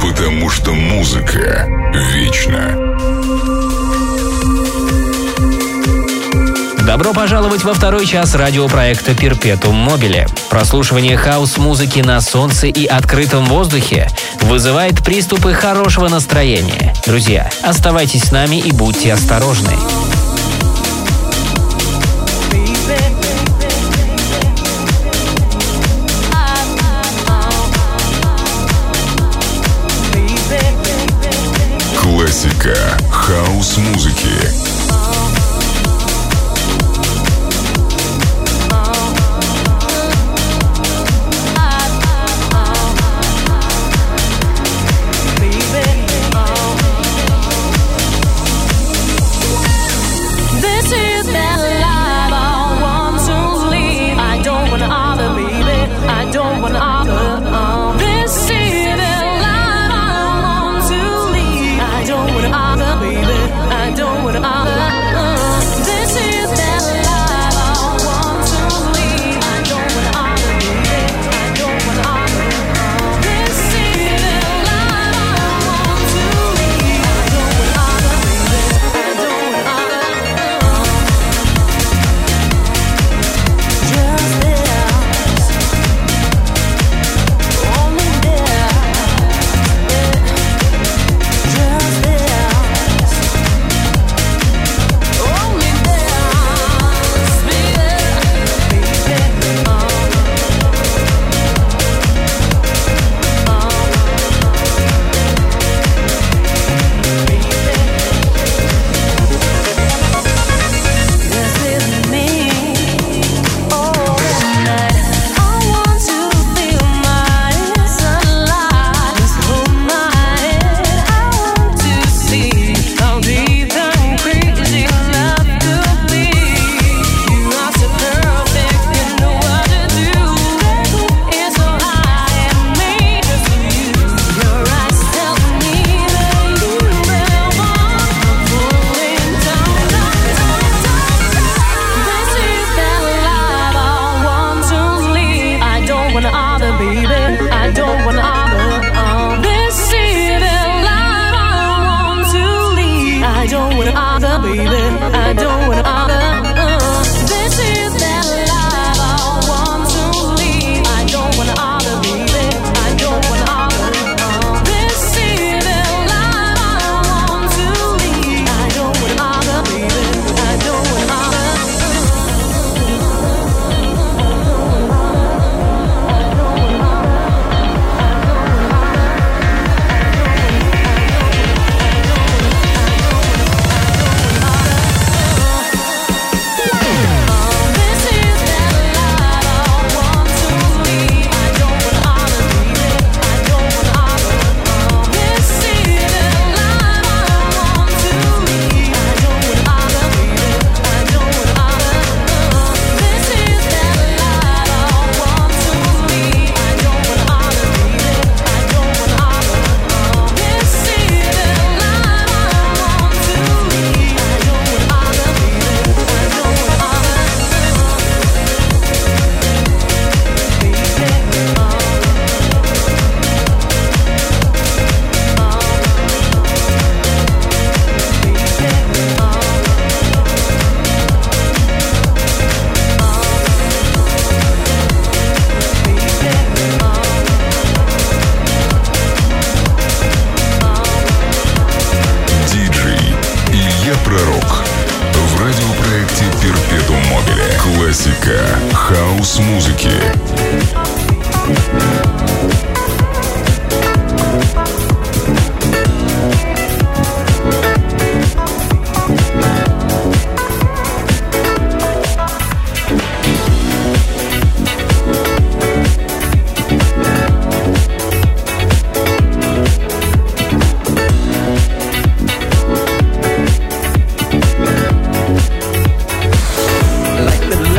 потому что музыка вечна. Добро пожаловать во второй час радиопроекта «Перпетум Мобиле». Прослушивание хаос-музыки на солнце и открытом воздухе вызывает приступы хорошего настроения. Друзья, оставайтесь с нами и будьте осторожны. más.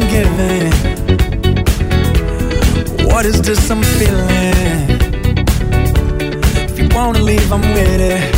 I'm giving. What is this I'm feeling? If you wanna leave, I'm with it.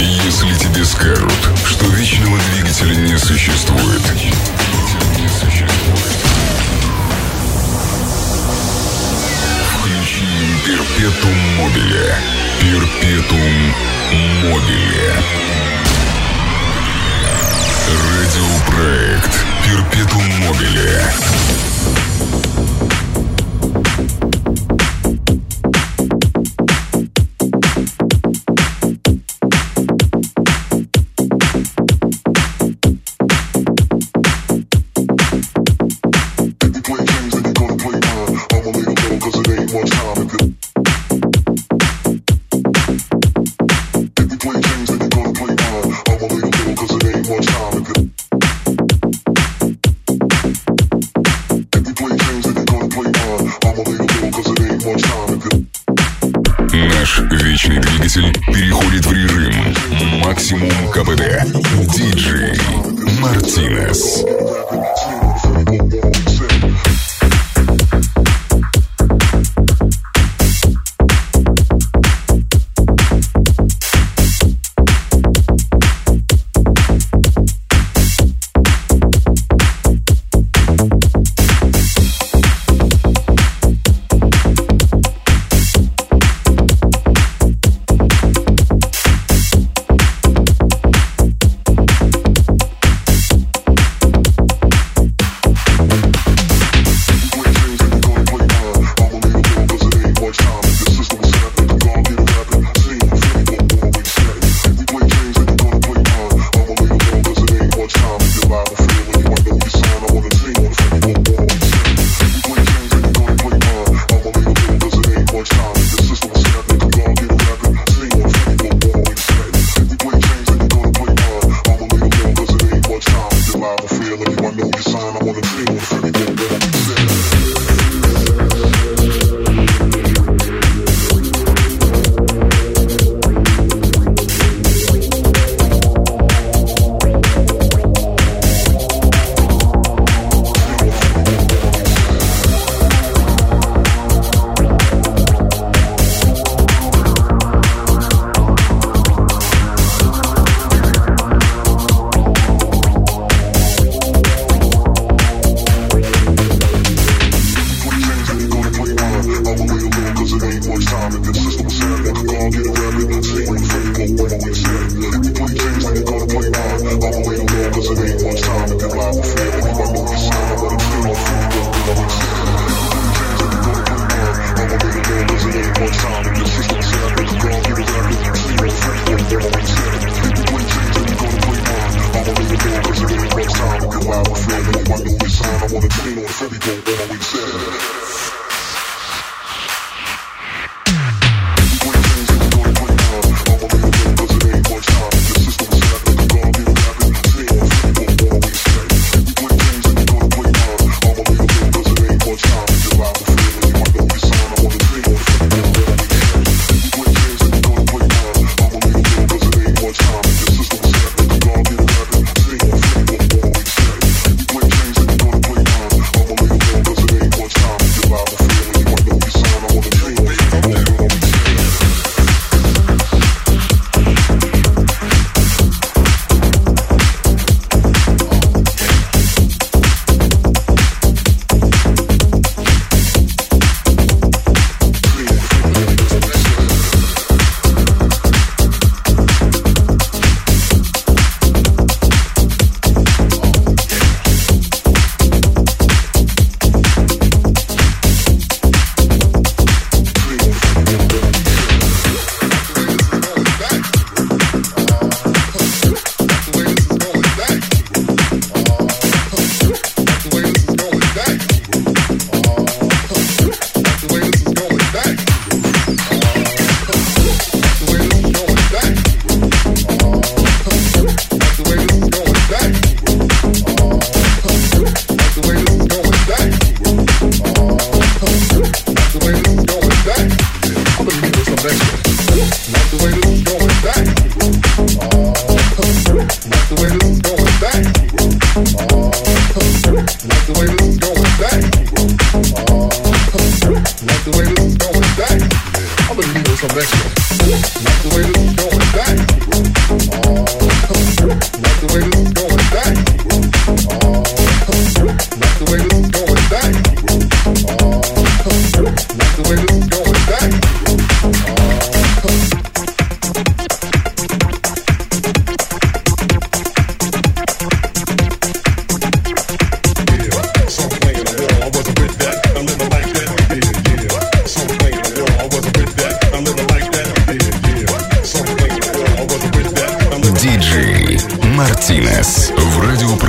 Если тебе скажут, что вечного двигателя не существует, включи перпетум мобиле. Перпетум мобиле. Радиопроект Перпетум мобиле.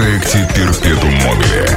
радиопроекте Перпетум Мобиле.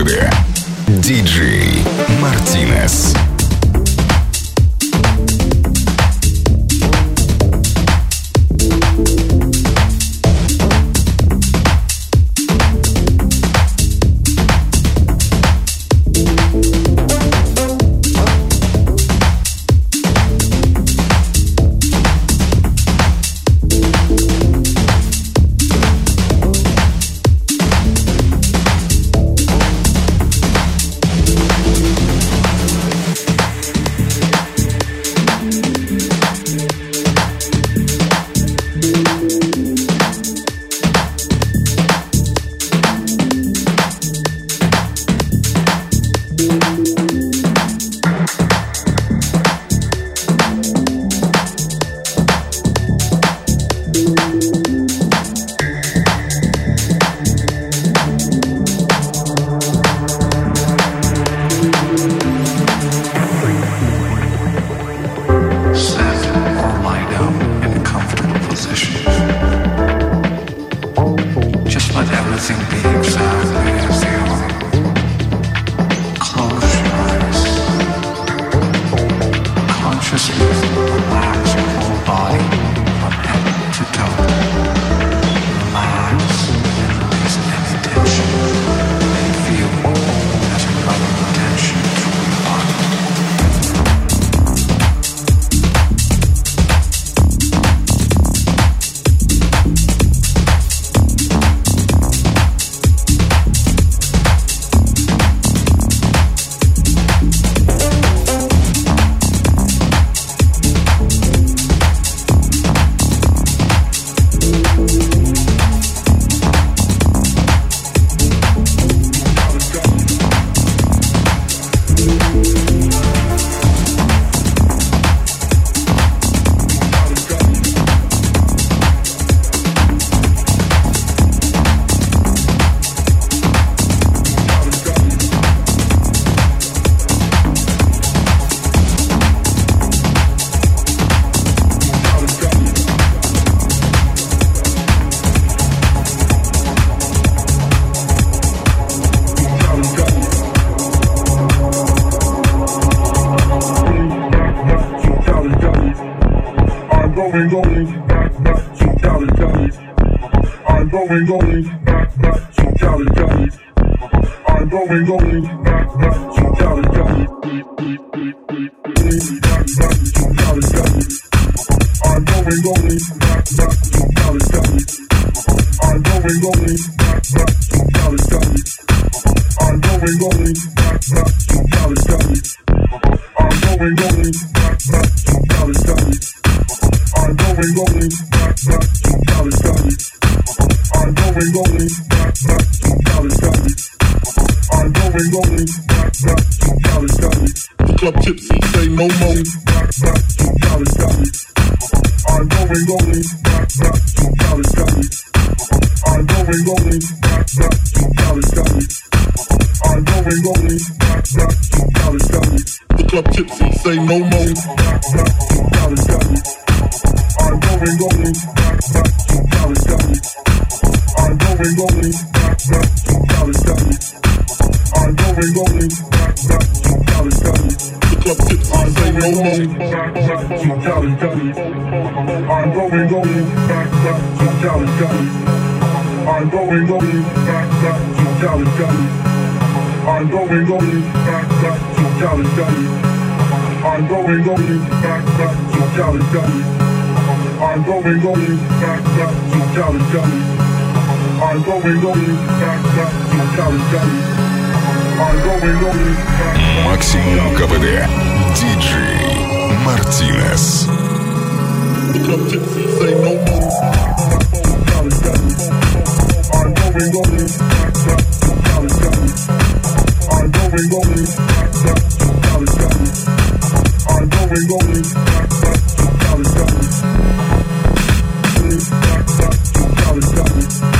РПД. Диджей Мартинес. going. Back to Cali, Cali. The club hits, I'm going back, back to Cali, Cali. I'm going on Максимум КПД. Диджей Мартинес. Back back to Cali Cali. Back back to Cali Cali.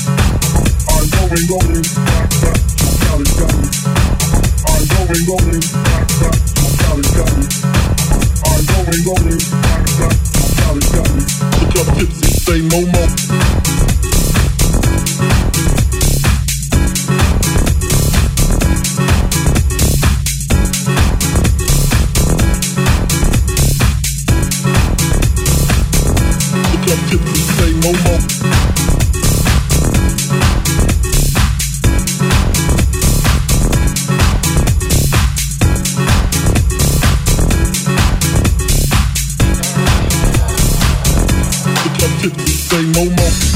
ain't going back, back to college town. I know ain't going back, back to college town. I know ain't going back, back to college town. Look up tipsy, say Momo. Look up tipsy, say Momo. no more.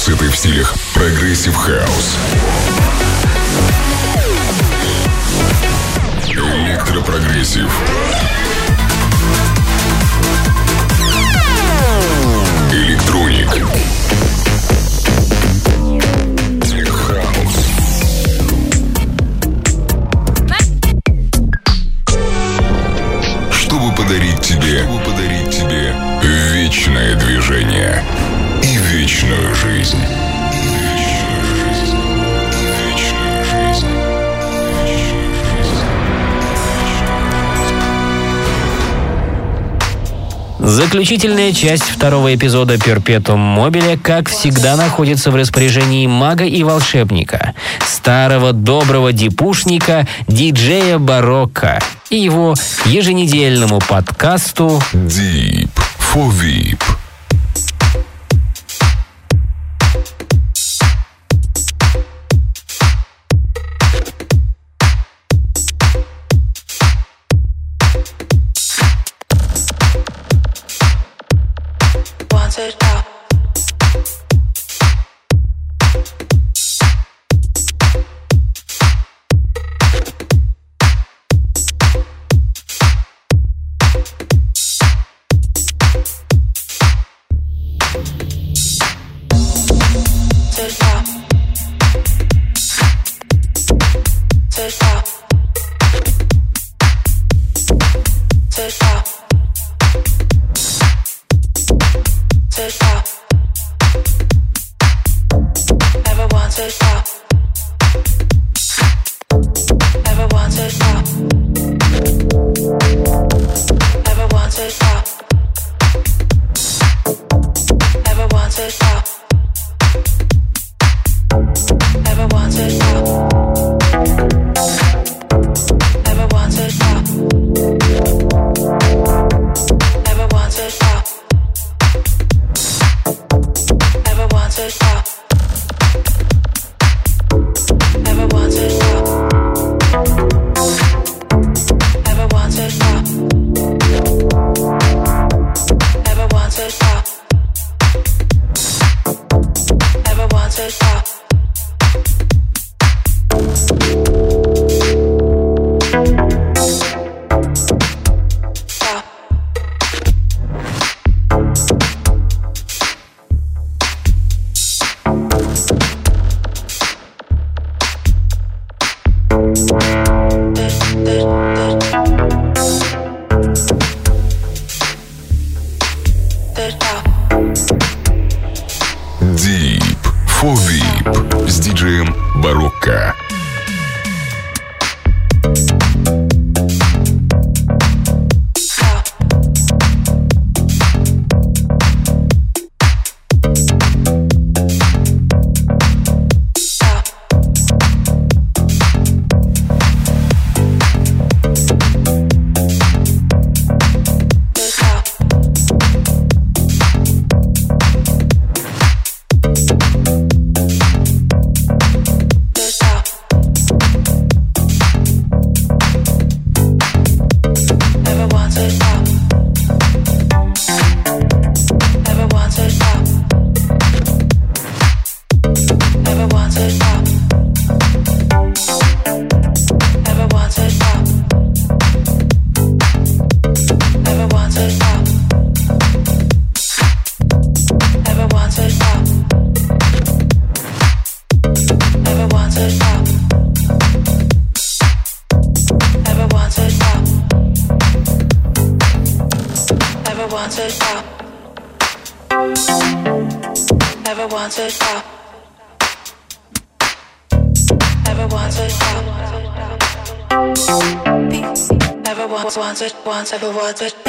сеты в стилях прогрессив хаус, Заключительная часть второго эпизода «Перпетум Мобиля», как всегда, находится в распоряжении мага и волшебника, старого доброго дипушника, диджея Барокко и его еженедельному подкасту «Deep for Veep». Once I was a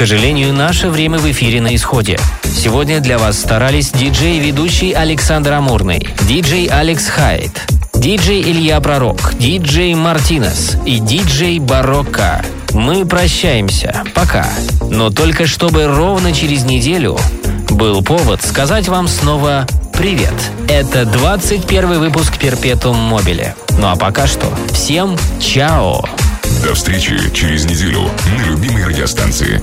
сожалению, наше время в эфире на исходе. Сегодня для вас старались диджей и ведущий Александр Амурный, диджей Алекс Хайт, диджей Илья Пророк, диджей Мартинес и диджей Барокко. Мы прощаемся. Пока. Но только чтобы ровно через неделю был повод сказать вам снова привет. Это 21 выпуск Перпетум Мобиле. Ну а пока что всем чао. До встречи через неделю на любимой радиостанции.